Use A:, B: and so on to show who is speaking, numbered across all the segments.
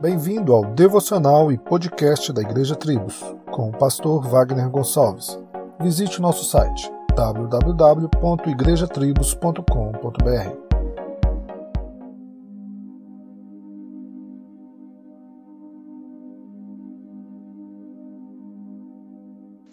A: Bem-vindo ao devocional e podcast da Igreja Tribos, com o pastor Wagner Gonçalves. Visite nosso site www.igrejatribos.com.br.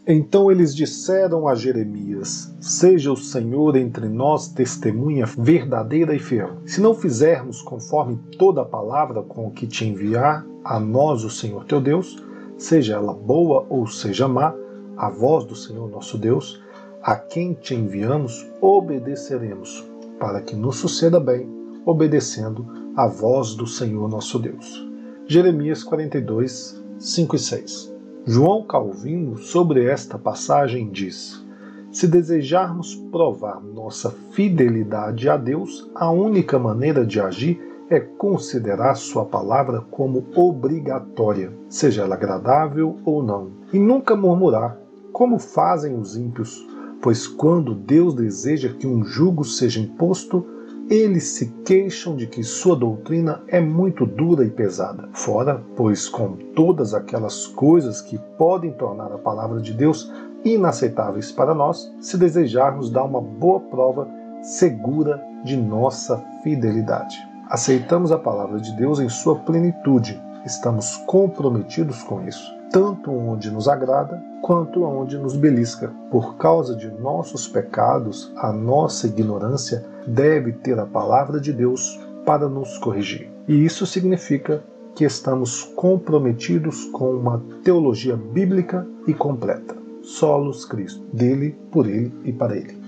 A: Então eles disseram a Jeremias: Seja o Senhor entre nós testemunha verdadeira e fiel. Se não fizermos conforme toda a palavra com que te enviar a nós o Senhor teu Deus, seja ela boa ou seja má, a voz do Senhor nosso Deus, a quem te enviamos, obedeceremos, para que nos suceda bem, obedecendo a voz do Senhor nosso Deus. Jeremias 42, 5 e 6. João Calvino, sobre esta passagem, diz: Se desejarmos provar nossa fidelidade a Deus, a única maneira de agir é considerar Sua palavra como obrigatória, seja ela agradável ou não, e nunca murmurar, como fazem os ímpios, pois quando Deus deseja que um jugo seja imposto, eles se queixam de que sua doutrina é muito dura e pesada. Fora, pois, com todas aquelas coisas que podem tornar a palavra de Deus inaceitáveis para nós, se desejarmos dar uma boa prova segura de nossa fidelidade. Aceitamos a palavra de Deus em sua plenitude, estamos comprometidos com isso tanto onde nos agrada quanto onde nos belisca. Por causa de nossos pecados, a nossa ignorância deve ter a palavra de Deus para nos corrigir. E isso significa que estamos comprometidos com uma teologia bíblica e completa. Solos Cristo, dele, por ele e para ele.